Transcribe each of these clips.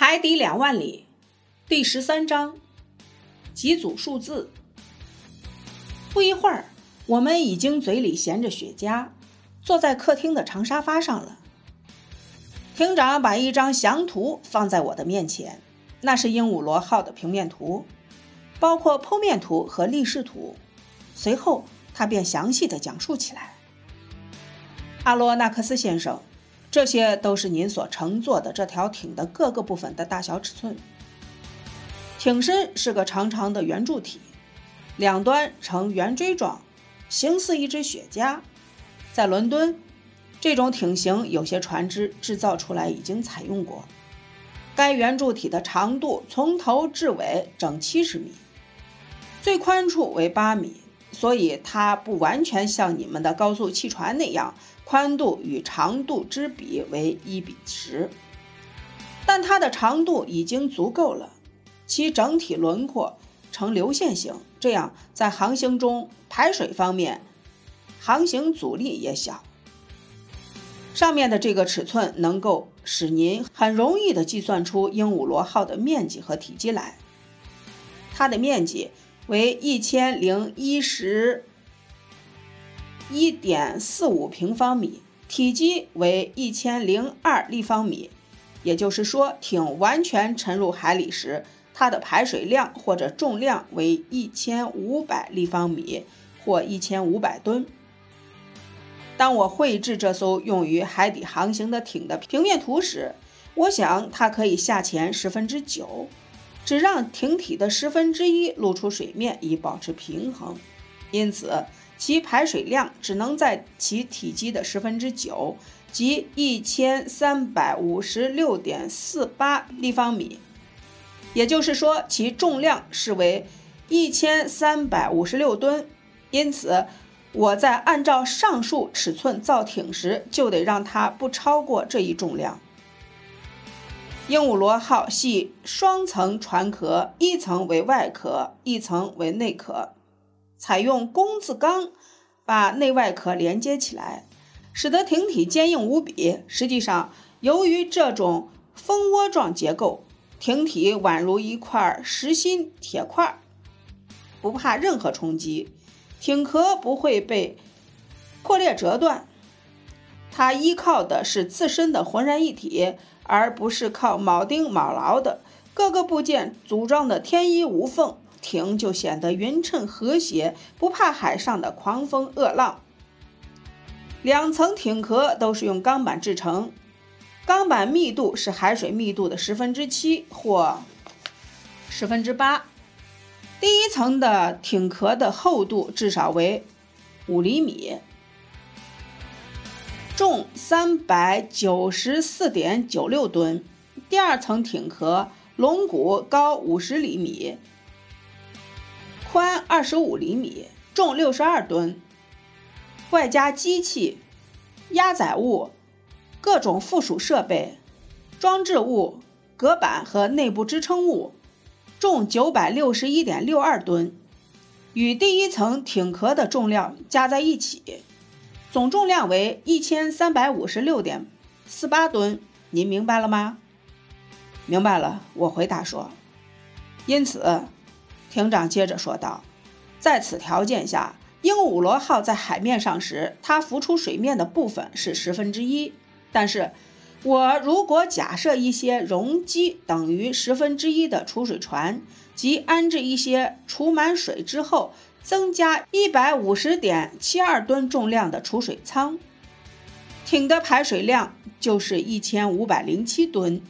海底两万里，第十三章，几组数字。不一会儿，我们已经嘴里衔着雪茄，坐在客厅的长沙发上了。厅长把一张详图放在我的面前，那是鹦鹉螺号的平面图，包括剖面图和立式图。随后，他便详细的讲述起来。阿罗纳克斯先生。这些都是您所乘坐的这条艇的各个部分的大小尺寸。艇身是个长长的圆柱体，两端呈圆锥状，形似一只雪茄。在伦敦，这种艇型有些船只制造出来已经采用过。该圆柱体的长度从头至尾整七十米，最宽处为八米。所以它不完全像你们的高速汽船那样，宽度与长度之比为一比十，但它的长度已经足够了，其整体轮廓呈流线型，这样在航行中排水方面，航行阻力也小。上面的这个尺寸能够使您很容易地计算出鹦鹉螺号的面积和体积来，它的面积。为一千零一十一点四五平方米，体积为一千零二立方米。也就是说，艇完全沉入海里时，它的排水量或者重量为一千五百立方米或一千五百吨。当我绘制这艘用于海底航行的艇的平面图时，我想它可以下潜十分之九。只让艇体的十分之一露出水面以保持平衡，因此其排水量只能在其体积的十分之九，即一千三百五十六点四八立方米。也就是说，其重量是为一千三百五十六吨。因此，我在按照上述尺寸造艇时，就得让它不超过这一重量。鹦鹉螺号系双层船壳，一层为外壳，一层为内壳，采用工字钢把内外壳连接起来，使得艇体坚硬无比。实际上，由于这种蜂窝状结构，艇体宛如一块实心铁块，不怕任何冲击，艇壳不会被破裂折断。它依靠的是自身的浑然一体。而不是靠铆钉铆牢的各个部件组装的天衣无缝，艇就显得匀称和谐，不怕海上的狂风恶浪。两层艇壳都是用钢板制成，钢板密度是海水密度的十分之七或十分之八。第一层的艇壳的厚度至少为五厘米。重三百九十四点九六吨，第二层艇壳龙骨高五十厘米，宽二十五厘米，重六十二吨，外加机器、压载物、各种附属设备、装置物、隔板和内部支撑物，重九百六十一点六二吨，与第一层艇壳的重量加在一起。总重量为一千三百五十六点四八吨，您明白了吗？明白了，我回答说。因此，艇长接着说道：“在此条件下，鹦鹉螺号在海面上时，它浮出水面的部分是十分之一。但是，我如果假设一些容积等于十分之一的储水船，即安置一些储满水之后。”增加一百五十点七二吨重量的储水舱，艇的排水量就是一千五百零七吨，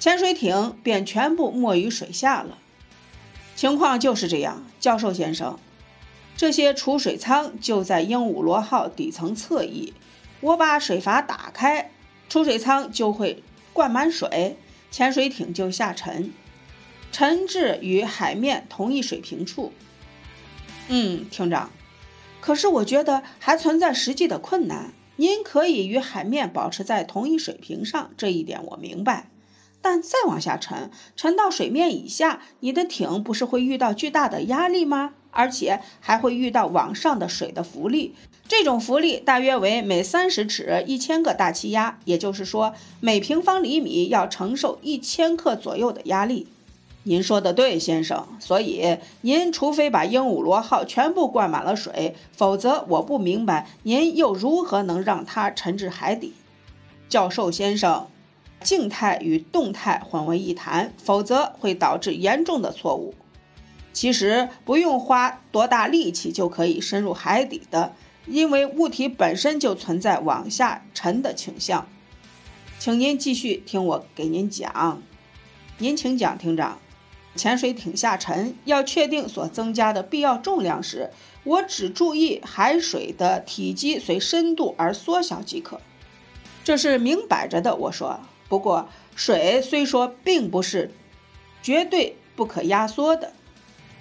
潜水艇便全部没于水下了。情况就是这样，教授先生。这些储水舱就在鹦鹉螺号底层侧翼。我把水阀打开，储水舱就会灌满水，潜水艇就下沉，沉至与海面同一水平处。嗯，厅长，可是我觉得还存在实际的困难。您可以与海面保持在同一水平上，这一点我明白。但再往下沉，沉到水面以下，你的艇不是会遇到巨大的压力吗？而且还会遇到往上的水的浮力。这种浮力大约为每三十尺一千个大气压，也就是说，每平方厘米要承受一千克左右的压力。您说的对，先生。所以您除非把鹦鹉螺号全部灌满了水，否则我不明白您又如何能让它沉至海底。教授先生，静态与动态混为一谈，否则会导致严重的错误。其实不用花多大力气就可以深入海底的，因为物体本身就存在往下沉的倾向。请您继续听我给您讲。您请讲，厅长。潜水艇下沉要确定所增加的必要重量时，我只注意海水的体积随深度而缩小即可。这是明摆着的。我说，不过水虽说并不是绝对不可压缩的，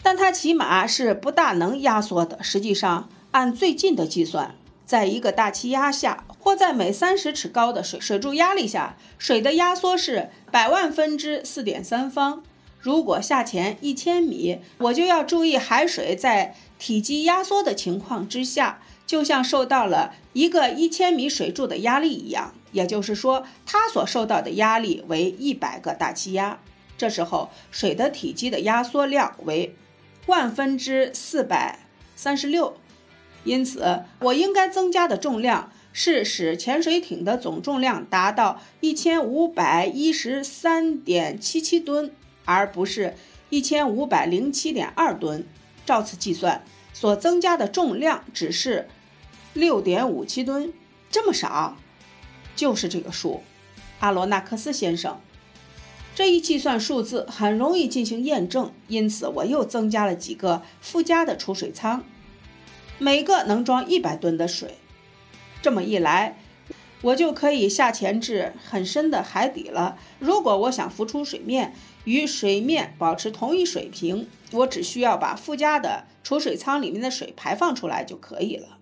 但它起码是不大能压缩的。实际上，按最近的计算，在一个大气压下，或在每三十尺高的水水柱压力下，水的压缩是百万分之四点三方。如果下潜一千米，我就要注意海水在体积压缩的情况之下，就像受到了一个一千米水柱的压力一样。也就是说，它所受到的压力为一百个大气压。这时候，水的体积的压缩量为万分之四百三十六。因此，我应该增加的重量是使潜水艇的总重量达到一千五百一十三点七七吨。而不是一千五百零七点二吨，照此计算，所增加的重量只是六点五七吨，这么少，就是这个数，阿罗纳克斯先生，这一计算数字很容易进行验证，因此我又增加了几个附加的储水舱，每个能装一百吨的水，这么一来。我就可以下潜至很深的海底了。如果我想浮出水面，与水面保持同一水平，我只需要把附加的储水舱里面的水排放出来就可以了。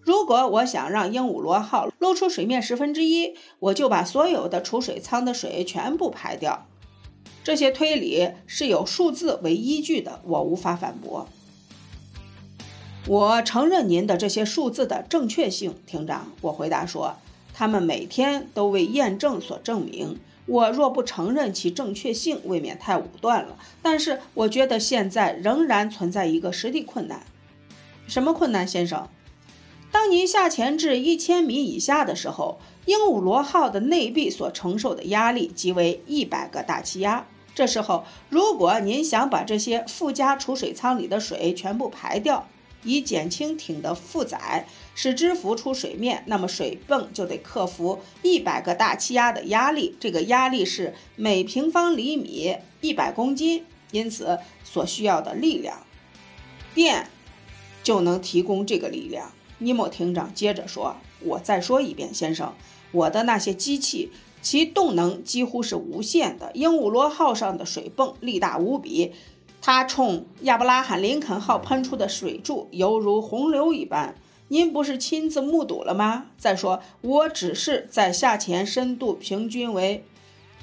如果我想让鹦鹉螺号露出水面十分之一，我就把所有的储水舱的水全部排掉。这些推理是有数字为依据的，我无法反驳。我承认您的这些数字的正确性，厅长。我回答说。他们每天都为验证所证明。我若不承认其正确性，未免太武断了。但是我觉得现在仍然存在一个实际困难。什么困难，先生？当您下潜至一千米以下的时候，鹦鹉螺号的内壁所承受的压力即为一百个大气压。这时候，如果您想把这些附加储水舱里的水全部排掉，以减轻艇的负载，使之浮出水面，那么水泵就得克服一百个大气压的压力。这个压力是每平方厘米一百公斤，因此所需要的力量，电就能提供这个力量。尼莫艇长接着说：“我再说一遍，先生，我的那些机器，其动能几乎是无限的。鹦鹉螺号上的水泵力大无比。”它冲亚伯拉罕·林肯号喷出的水柱犹如洪流一般，您不是亲自目睹了吗？再说，我只是在下潜深度平均为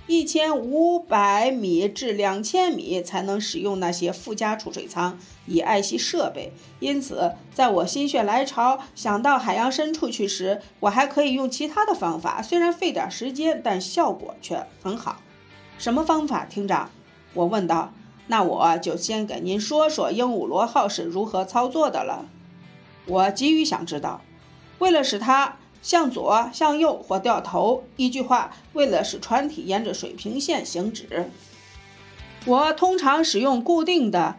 一千五百米至两千米才能使用那些附加储水舱以爱惜设备，因此，在我心血来潮想到海洋深处去时，我还可以用其他的方法，虽然费点时间，但效果却很好。什么方法，厅长？我问道。那我就先给您说说鹦鹉螺号是如何操作的了。我急于想知道，为了使它向左、向右或掉头，一句话，为了使船体沿着水平线行驶，我通常使用固定的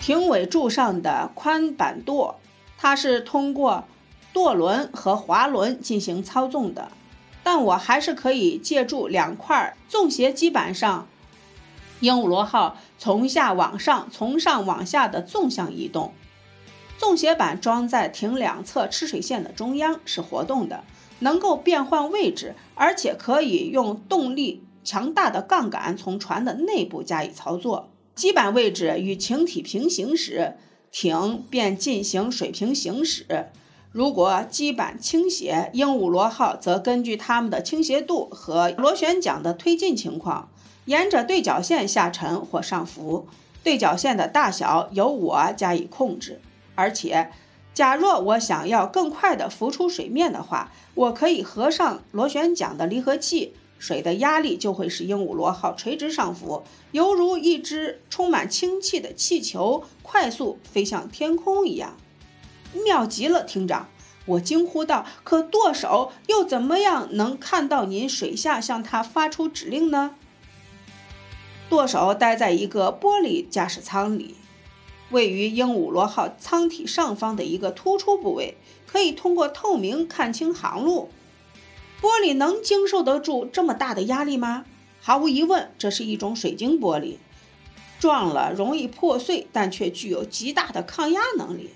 艇尾柱上的宽板舵，它是通过舵轮和滑轮进行操纵的，但我还是可以借助两块纵斜基板上。鹦鹉螺号从下往上、从上往下的纵向移动，纵斜板装在艇两侧吃水线的中央，是活动的，能够变换位置，而且可以用动力强大的杠杆从船的内部加以操作。基板位置与艇体平行时，艇便进行水平行驶；如果基板倾斜，鹦鹉螺号则根据它们的倾斜度和螺旋桨的推进情况。沿着对角线下沉或上浮，对角线的大小由我加以控制。而且，假若我想要更快地浮出水面的话，我可以合上螺旋桨的离合器，水的压力就会使鹦鹉螺号垂直上浮，犹如一只充满氢气的气球快速飞向天空一样。妙极了，厅长！我惊呼道。可舵手又怎么样能看到您水下向他发出指令呢？舵手待在一个玻璃驾驶舱里，位于鹦鹉螺号舱体上方的一个突出部位，可以通过透明看清航路。玻璃能经受得住这么大的压力吗？毫无疑问，这是一种水晶玻璃，撞了容易破碎，但却具有极大的抗压能力。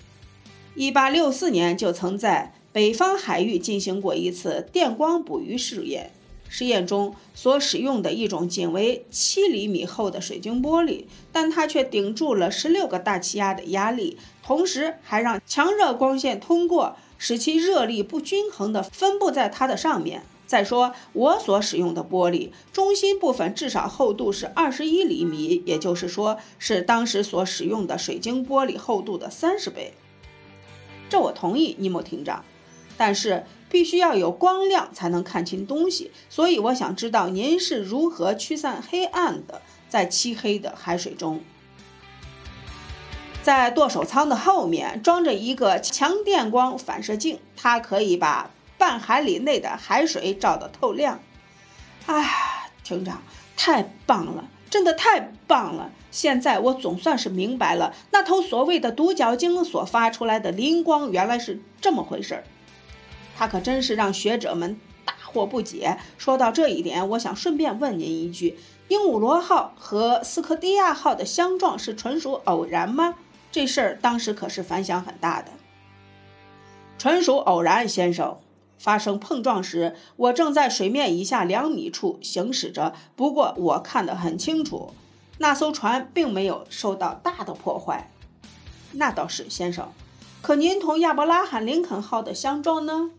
一八六四年就曾在北方海域进行过一次电光捕鱼试验，实验中所使用的一种仅为七厘米厚的水晶玻璃，但它却顶住了十六个大气压的压力，同时还让强热光线通过。使其热力不均衡地分布在它的上面。再说，我所使用的玻璃中心部分至少厚度是二十一厘米，也就是说，是当时所使用的水晶玻璃厚度的三十倍。这我同意，尼莫厅长。但是必须要有光亮才能看清东西，所以我想知道您是如何驱散黑暗的，在漆黑的海水中。在舵手舱的后面装着一个强电光反射镜，它可以把半海里内的海水照得透亮。哎，厅长，太棒了，真的太棒了！现在我总算是明白了，那头所谓的独角鲸所发出来的灵光原来是这么回事儿。他可真是让学者们大惑不解。说到这一点，我想顺便问您一句：鹦鹉螺号和斯科蒂亚号的相撞是纯属偶然吗？这事儿当时可是反响很大的，纯属偶然，先生。发生碰撞时，我正在水面以下两米处行驶着。不过我看得很清楚，那艘船并没有受到大的破坏。那倒是，先生。可您同亚伯拉罕·林肯号的相撞呢，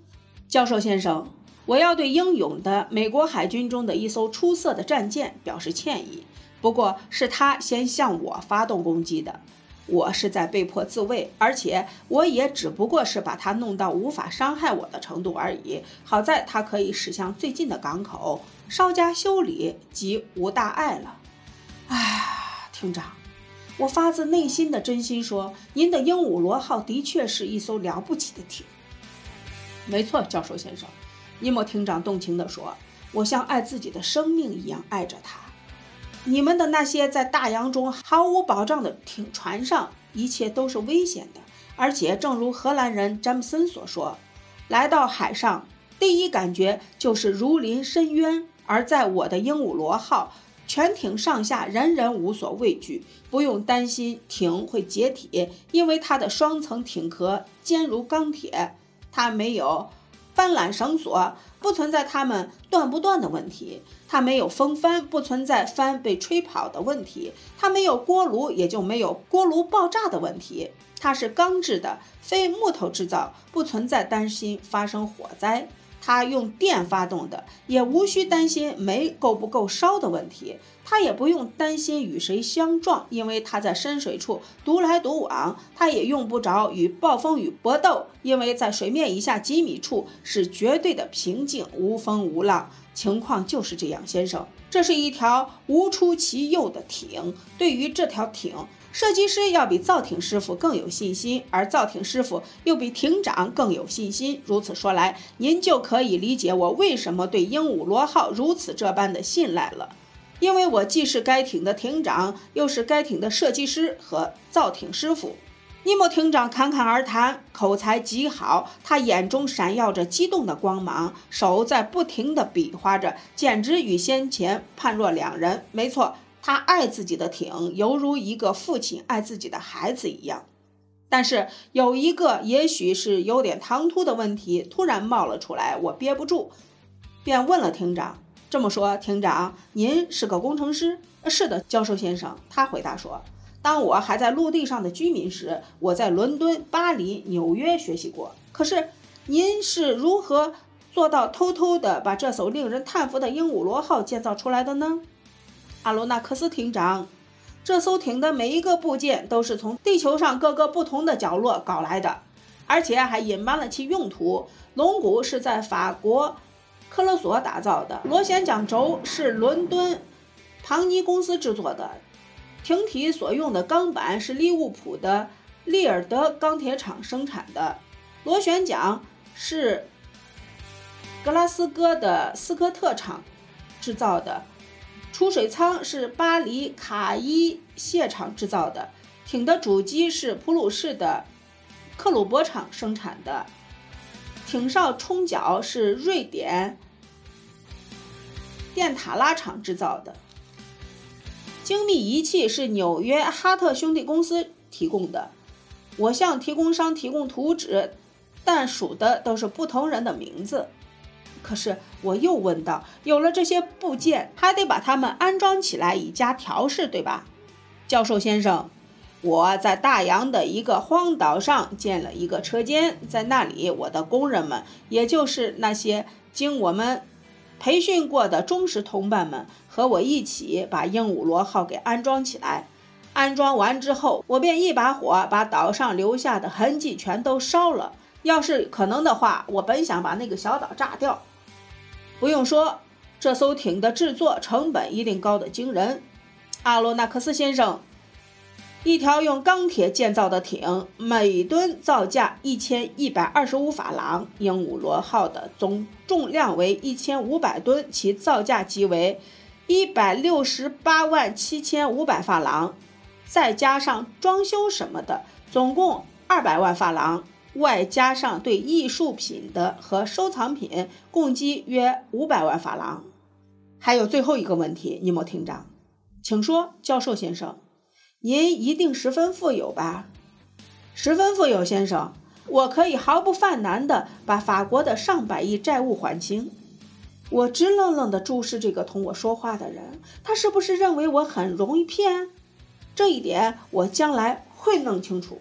教授先生？我要对英勇的美国海军中的一艘出色的战舰表示歉意。不过是他先向我发动攻击的。我是在被迫自卫，而且我也只不过是把它弄到无法伤害我的程度而已。好在它可以驶向最近的港口，稍加修理即无大碍了。哎，厅长，我发自内心的真心说，您的鹦鹉螺号的确是一艘了不起的艇。没错，教授先生，尼莫厅长动情地说，我像爱自己的生命一样爱着它。你们的那些在大洋中毫无保障的艇船上，一切都是危险的。而且，正如荷兰人詹姆森所说，来到海上，第一感觉就是如临深渊。而在我的鹦鹉螺号，全艇上下人人无所畏惧，不用担心艇会解体，因为它的双层艇壳坚如钢铁，它没有。翻缆绳索不存在它们断不断的问题，它没有风帆，不存在帆被吹跑的问题，它没有锅炉，也就没有锅炉爆炸的问题。它是钢制的，非木头制造，不存在担心发生火灾。它用电发动的，也无需担心煤够不够烧的问题。它也不用担心与谁相撞，因为它在深水处独来独往。它也用不着与暴风雨搏斗，因为在水面以下几米处是绝对的平静，无风无浪。情况就是这样，先生。这是一条无出其右的艇。对于这条艇，设计师要比造艇师傅更有信心，而造艇师傅又比艇长更有信心。如此说来，您就可以理解我为什么对鹦鹉螺号如此这般的信赖了。因为我既是该艇的艇长，又是该艇的设计师和造艇师傅。尼莫艇长侃侃而谈，口才极好，他眼中闪耀着激动的光芒，手在不停地比划着，简直与先前判若两人。没错。他爱自己的艇，犹如一个父亲爱自己的孩子一样。但是有一个也许是有点唐突的问题突然冒了出来，我憋不住，便问了厅长。这么说，厅长，您是个工程师？是的，教授先生。他回答说：“当我还在陆地上的居民时，我在伦敦、巴黎、纽约学习过。可是，您是如何做到偷偷地把这艘令人叹服的鹦鹉螺号建造出来的呢？”阿罗纳克斯艇长，这艘艇的每一个部件都是从地球上各个不同的角落搞来的，而且还隐瞒了其用途。龙骨是在法国科勒索打造的，螺旋桨轴是伦敦唐尼公司制作的，艇体所用的钢板是利物浦的利尔德钢铁厂生产的，螺旋桨是格拉斯哥的斯科特厂制造的。储水舱是巴黎卡伊谢厂制造的，艇的主机是普鲁士的克鲁伯厂生产的，艇哨冲角是瑞典电塔拉厂制造的，精密仪器是纽约哈特兄弟公司提供的。我向提供商提供图纸，但数的都是不同人的名字。可是我又问道：“有了这些部件，还得把它们安装起来以加调试，对吧？”教授先生，我在大洋的一个荒岛上建了一个车间，在那里，我的工人们，也就是那些经我们培训过的忠实同伴们，和我一起把鹦鹉螺号给安装起来。安装完之后，我便一把火把岛上留下的痕迹全都烧了。要是可能的话，我本想把那个小岛炸掉。不用说，这艘艇的制作成本一定高得惊人。阿罗纳克斯先生，一条用钢铁建造的艇，每吨造价一千一百二十五法郎。鹦鹉螺号的总重量为一千五百吨，其造价即为一百六十八万七千五百法郎，再加上装修什么的，总共二百万法郎。外加上对艺术品的和收藏品，共计约五百万法郎。还有最后一个问题，尼莫厅长，请说，教授先生，您一定十分富有吧？十分富有，先生，我可以毫不犯难地把法国的上百亿债务还清。我直愣愣地注视这个同我说话的人，他是不是认为我很容易骗？这一点我将来会弄清楚。